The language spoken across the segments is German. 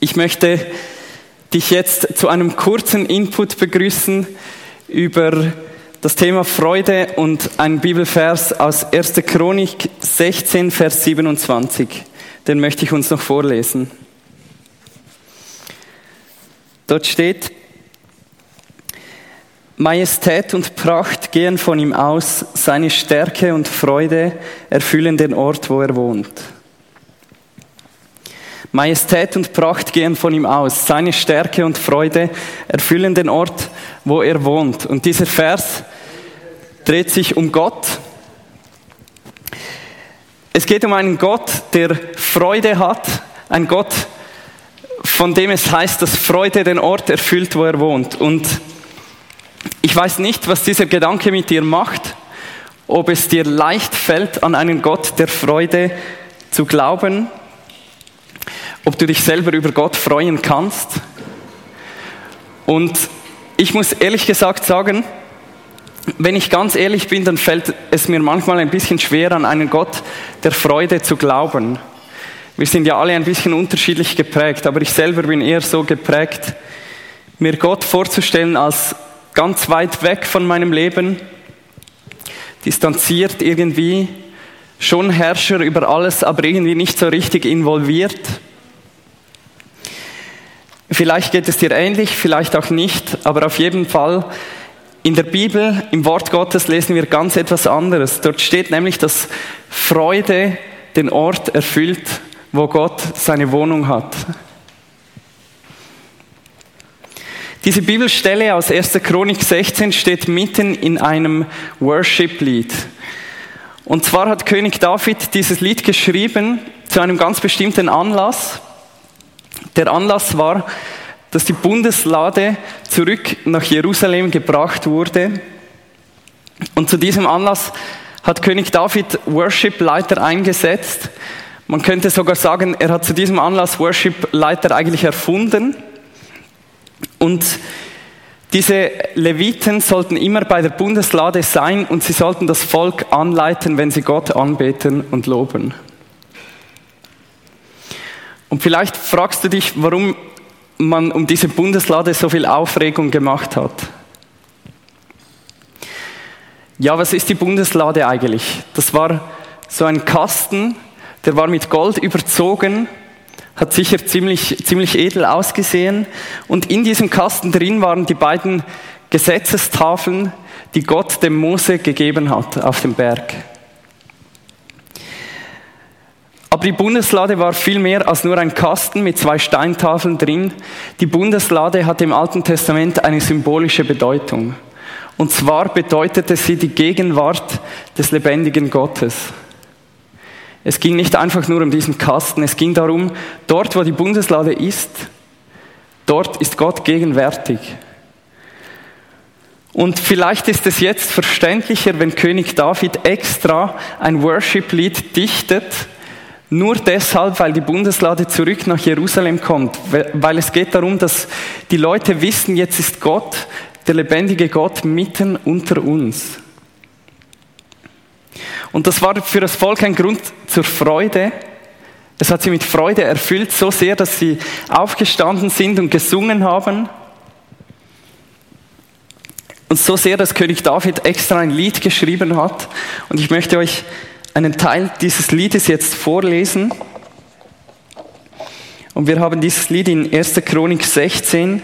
Ich möchte dich jetzt zu einem kurzen Input begrüßen über das Thema Freude und ein Bibelvers aus 1. Chronik 16, Vers 27. Den möchte ich uns noch vorlesen. Dort steht, Majestät und Pracht gehen von ihm aus, seine Stärke und Freude erfüllen den Ort, wo er wohnt. Majestät und Pracht gehen von ihm aus, seine Stärke und Freude erfüllen den Ort, wo er wohnt. Und dieser Vers dreht sich um Gott. Es geht um einen Gott, der Freude hat, ein Gott, von dem es heißt, dass Freude den Ort erfüllt, wo er wohnt. Und ich weiß nicht, was dieser Gedanke mit dir macht, ob es dir leicht fällt, an einen Gott der Freude zu glauben, ob du dich selber über Gott freuen kannst. Und ich muss ehrlich gesagt sagen, wenn ich ganz ehrlich bin, dann fällt es mir manchmal ein bisschen schwer, an einen Gott der Freude zu glauben. Wir sind ja alle ein bisschen unterschiedlich geprägt, aber ich selber bin eher so geprägt, mir Gott vorzustellen als ganz weit weg von meinem Leben, distanziert irgendwie, schon Herrscher über alles, aber irgendwie nicht so richtig involviert. Vielleicht geht es dir ähnlich, vielleicht auch nicht, aber auf jeden Fall in der Bibel, im Wort Gottes lesen wir ganz etwas anderes. Dort steht nämlich, dass Freude den Ort erfüllt, wo Gott seine Wohnung hat. Diese Bibelstelle aus 1. Chronik 16 steht mitten in einem Worship-Lied. Und zwar hat König David dieses Lied geschrieben zu einem ganz bestimmten Anlass. Der Anlass war, dass die Bundeslade zurück nach Jerusalem gebracht wurde. Und zu diesem Anlass hat König David Worship-Leiter eingesetzt. Man könnte sogar sagen, er hat zu diesem Anlass Worship-Leiter eigentlich erfunden. Und diese Leviten sollten immer bei der Bundeslade sein und sie sollten das Volk anleiten, wenn sie Gott anbeten und loben. Und vielleicht fragst du dich, warum man um diese Bundeslade so viel Aufregung gemacht hat. Ja, was ist die Bundeslade eigentlich? Das war so ein Kasten, der war mit Gold überzogen hat sicher ziemlich, ziemlich edel ausgesehen. Und in diesem Kasten drin waren die beiden Gesetzestafeln, die Gott dem Mose gegeben hat auf dem Berg. Aber die Bundeslade war viel mehr als nur ein Kasten mit zwei Steintafeln drin. Die Bundeslade hatte im Alten Testament eine symbolische Bedeutung. Und zwar bedeutete sie die Gegenwart des lebendigen Gottes. Es ging nicht einfach nur um diesen Kasten, es ging darum, dort, wo die Bundeslade ist, dort ist Gott gegenwärtig. Und vielleicht ist es jetzt verständlicher, wenn König David extra ein Worship-Lied dichtet, nur deshalb, weil die Bundeslade zurück nach Jerusalem kommt, weil es geht darum, dass die Leute wissen, jetzt ist Gott, der lebendige Gott, mitten unter uns. Und das war für das Volk ein Grund zur Freude. Es hat sie mit Freude erfüllt, so sehr, dass sie aufgestanden sind und gesungen haben. Und so sehr, dass König David extra ein Lied geschrieben hat. Und ich möchte euch einen Teil dieses Liedes jetzt vorlesen. Und wir haben dieses Lied in 1. Chronik 16.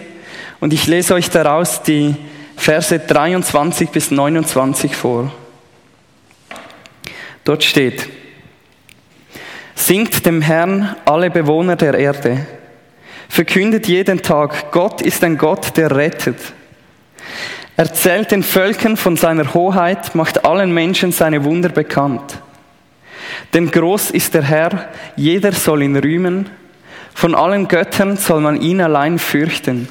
Und ich lese euch daraus die Verse 23 bis 29 vor. Dort steht, Singt dem Herrn alle Bewohner der Erde. Verkündet jeden Tag, Gott ist ein Gott, der rettet. Erzählt den Völkern von seiner Hoheit, macht allen Menschen seine Wunder bekannt. Denn groß ist der Herr, jeder soll ihn rühmen, von allen Göttern soll man ihn allein fürchten.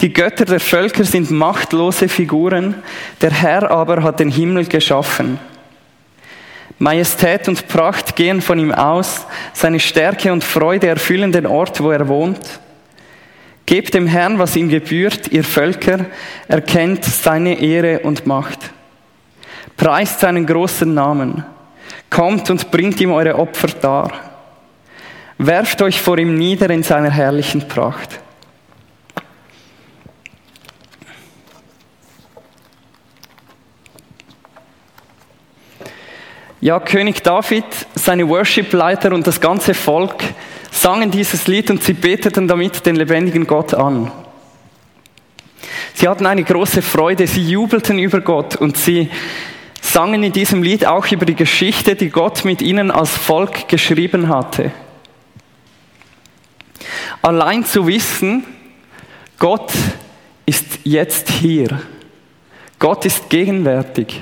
Die Götter der Völker sind machtlose Figuren, der Herr aber hat den Himmel geschaffen. Majestät und Pracht gehen von ihm aus, seine Stärke und Freude erfüllen den Ort, wo er wohnt. Gebt dem Herrn, was ihm gebührt, ihr Völker, erkennt seine Ehre und Macht. Preist seinen großen Namen, kommt und bringt ihm eure Opfer dar. werft euch vor ihm nieder in seiner herrlichen Pracht. Ja, König David, seine Worship-Leiter und das ganze Volk sangen dieses Lied und sie beteten damit den lebendigen Gott an. Sie hatten eine große Freude, sie jubelten über Gott und sie sangen in diesem Lied auch über die Geschichte, die Gott mit ihnen als Volk geschrieben hatte. Allein zu wissen, Gott ist jetzt hier. Gott ist gegenwärtig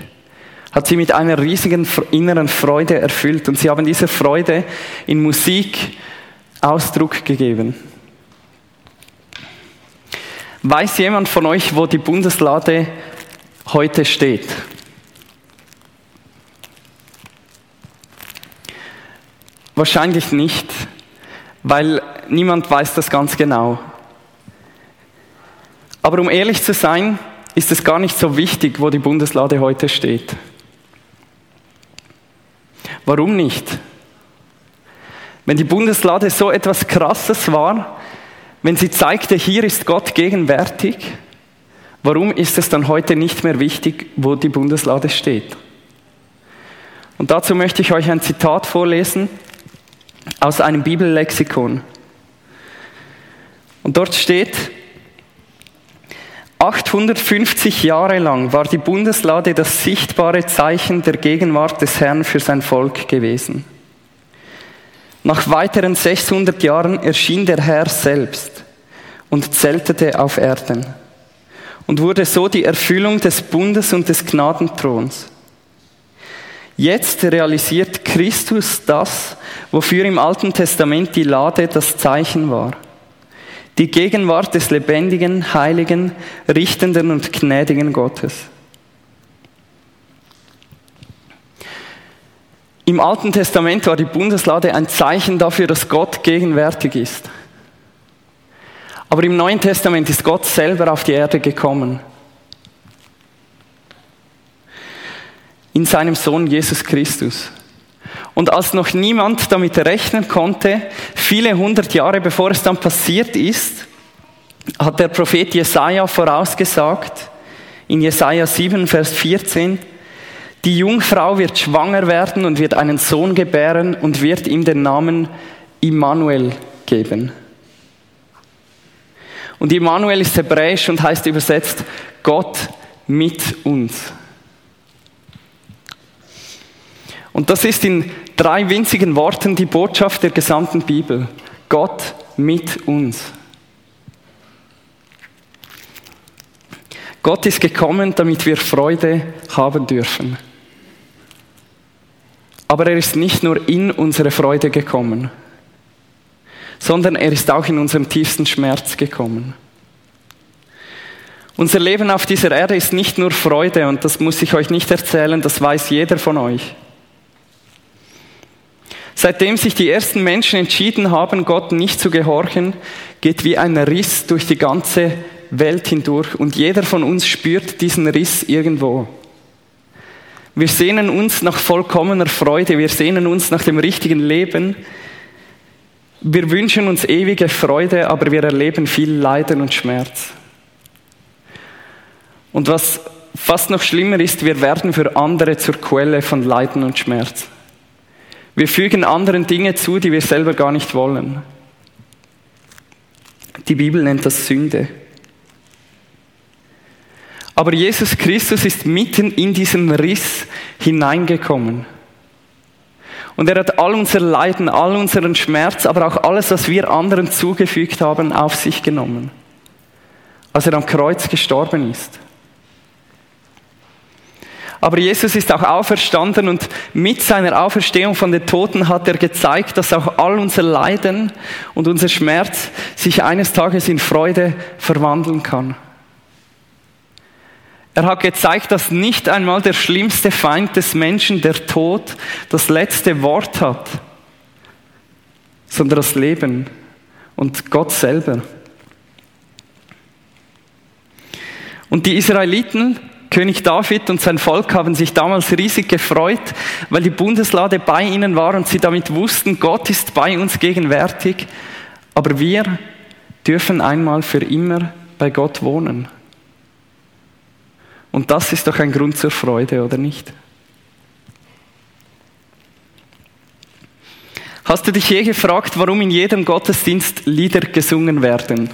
hat sie mit einer riesigen inneren Freude erfüllt und sie haben dieser Freude in Musik Ausdruck gegeben. Weiß jemand von euch, wo die Bundeslade heute steht? Wahrscheinlich nicht, weil niemand weiß das ganz genau. Aber um ehrlich zu sein, ist es gar nicht so wichtig, wo die Bundeslade heute steht. Warum nicht? Wenn die Bundeslade so etwas Krasses war, wenn sie zeigte, hier ist Gott gegenwärtig, warum ist es dann heute nicht mehr wichtig, wo die Bundeslade steht? Und dazu möchte ich euch ein Zitat vorlesen aus einem Bibellexikon. Und dort steht, 850 Jahre lang war die Bundeslade das sichtbare Zeichen der Gegenwart des Herrn für sein Volk gewesen. Nach weiteren 600 Jahren erschien der Herr selbst und zeltete auf Erden und wurde so die Erfüllung des Bundes und des Gnadenthrons. Jetzt realisiert Christus das, wofür im Alten Testament die Lade das Zeichen war die Gegenwart des lebendigen, heiligen, richtenden und gnädigen Gottes. Im Alten Testament war die Bundeslade ein Zeichen dafür, dass Gott gegenwärtig ist. Aber im Neuen Testament ist Gott selber auf die Erde gekommen. In seinem Sohn Jesus Christus. Und als noch niemand damit rechnen konnte, viele hundert Jahre bevor es dann passiert ist, hat der Prophet Jesaja vorausgesagt, in Jesaja 7, Vers 14, die Jungfrau wird schwanger werden und wird einen Sohn gebären und wird ihm den Namen Immanuel geben. Und Immanuel ist hebräisch und heißt übersetzt Gott mit uns. Und das ist in drei winzigen Worten die Botschaft der gesamten Bibel. Gott mit uns. Gott ist gekommen, damit wir Freude haben dürfen. Aber er ist nicht nur in unsere Freude gekommen, sondern er ist auch in unserem tiefsten Schmerz gekommen. Unser Leben auf dieser Erde ist nicht nur Freude und das muss ich euch nicht erzählen, das weiß jeder von euch. Seitdem sich die ersten Menschen entschieden haben, Gott nicht zu gehorchen, geht wie ein Riss durch die ganze Welt hindurch und jeder von uns spürt diesen Riss irgendwo. Wir sehnen uns nach vollkommener Freude, wir sehnen uns nach dem richtigen Leben. Wir wünschen uns ewige Freude, aber wir erleben viel Leiden und Schmerz. Und was fast noch schlimmer ist, wir werden für andere zur Quelle von Leiden und Schmerz. Wir fügen anderen Dinge zu, die wir selber gar nicht wollen. Die Bibel nennt das Sünde. Aber Jesus Christus ist mitten in diesen Riss hineingekommen. Und er hat all unser Leiden, all unseren Schmerz, aber auch alles, was wir anderen zugefügt haben, auf sich genommen. Als er am Kreuz gestorben ist. Aber Jesus ist auch auferstanden und mit seiner Auferstehung von den Toten hat er gezeigt, dass auch all unser Leiden und unser Schmerz sich eines Tages in Freude verwandeln kann. Er hat gezeigt, dass nicht einmal der schlimmste Feind des Menschen, der Tod, das letzte Wort hat, sondern das Leben und Gott selber. Und die Israeliten König David und sein Volk haben sich damals riesig gefreut, weil die Bundeslade bei ihnen war und sie damit wussten, Gott ist bei uns gegenwärtig, aber wir dürfen einmal für immer bei Gott wohnen. Und das ist doch ein Grund zur Freude, oder nicht? Hast du dich je gefragt, warum in jedem Gottesdienst Lieder gesungen werden?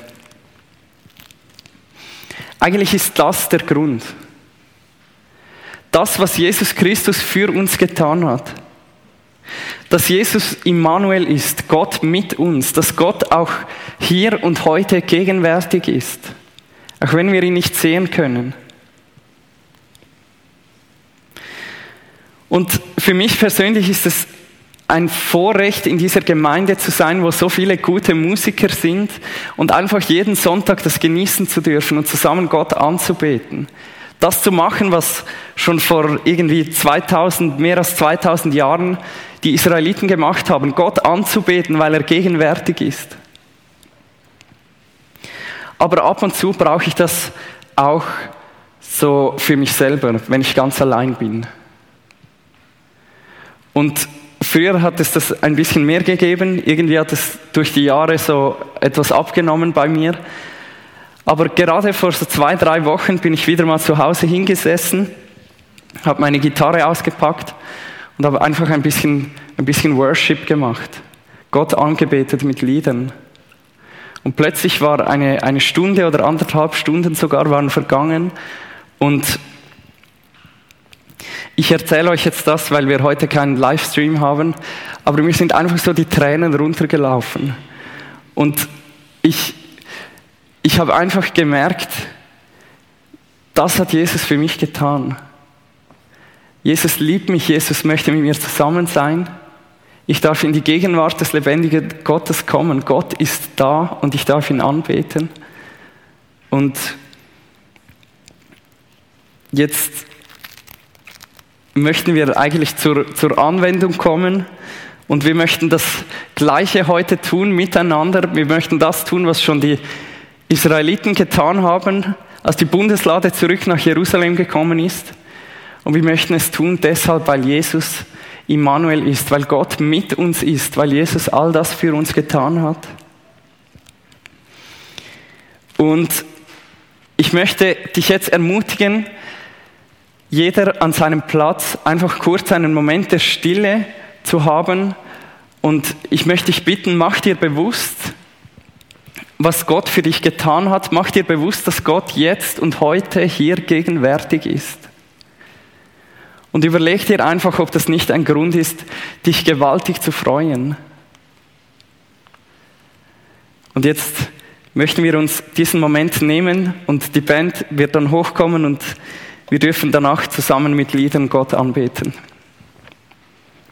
Eigentlich ist das der Grund das, was Jesus Christus für uns getan hat. Dass Jesus Immanuel ist, Gott mit uns, dass Gott auch hier und heute gegenwärtig ist, auch wenn wir ihn nicht sehen können. Und für mich persönlich ist es ein Vorrecht, in dieser Gemeinde zu sein, wo so viele gute Musiker sind und einfach jeden Sonntag das genießen zu dürfen und zusammen Gott anzubeten. Das zu machen, was schon vor irgendwie 2000, mehr als 2000 Jahren die Israeliten gemacht haben, Gott anzubeten, weil er gegenwärtig ist. Aber ab und zu brauche ich das auch so für mich selber, wenn ich ganz allein bin. Und früher hat es das ein bisschen mehr gegeben, irgendwie hat es durch die Jahre so etwas abgenommen bei mir. Aber gerade vor so zwei, drei Wochen bin ich wieder mal zu Hause hingesessen, habe meine Gitarre ausgepackt und habe einfach ein bisschen, ein bisschen Worship gemacht. Gott angebetet mit Liedern. Und plötzlich war eine, eine Stunde oder anderthalb Stunden sogar waren vergangen und ich erzähle euch jetzt das, weil wir heute keinen Livestream haben, aber mir sind einfach so die Tränen runtergelaufen. Und ich, ich habe einfach gemerkt, das hat Jesus für mich getan. Jesus liebt mich, Jesus möchte mit mir zusammen sein. Ich darf in die Gegenwart des lebendigen Gottes kommen. Gott ist da und ich darf ihn anbeten. Und jetzt möchten wir eigentlich zur, zur Anwendung kommen und wir möchten das Gleiche heute tun miteinander. Wir möchten das tun, was schon die Israeliten getan haben, als die Bundeslade zurück nach Jerusalem gekommen ist. Und wir möchten es tun deshalb, weil Jesus Immanuel ist, weil Gott mit uns ist, weil Jesus all das für uns getan hat. Und ich möchte dich jetzt ermutigen, jeder an seinem Platz einfach kurz einen Moment der Stille zu haben. Und ich möchte dich bitten, mach dir bewusst, was Gott für dich getan hat, mach dir bewusst, dass Gott jetzt und heute hier gegenwärtig ist. Und überleg dir einfach, ob das nicht ein Grund ist, dich gewaltig zu freuen. Und jetzt möchten wir uns diesen Moment nehmen und die Band wird dann hochkommen und wir dürfen danach zusammen mit Liedern Gott anbeten.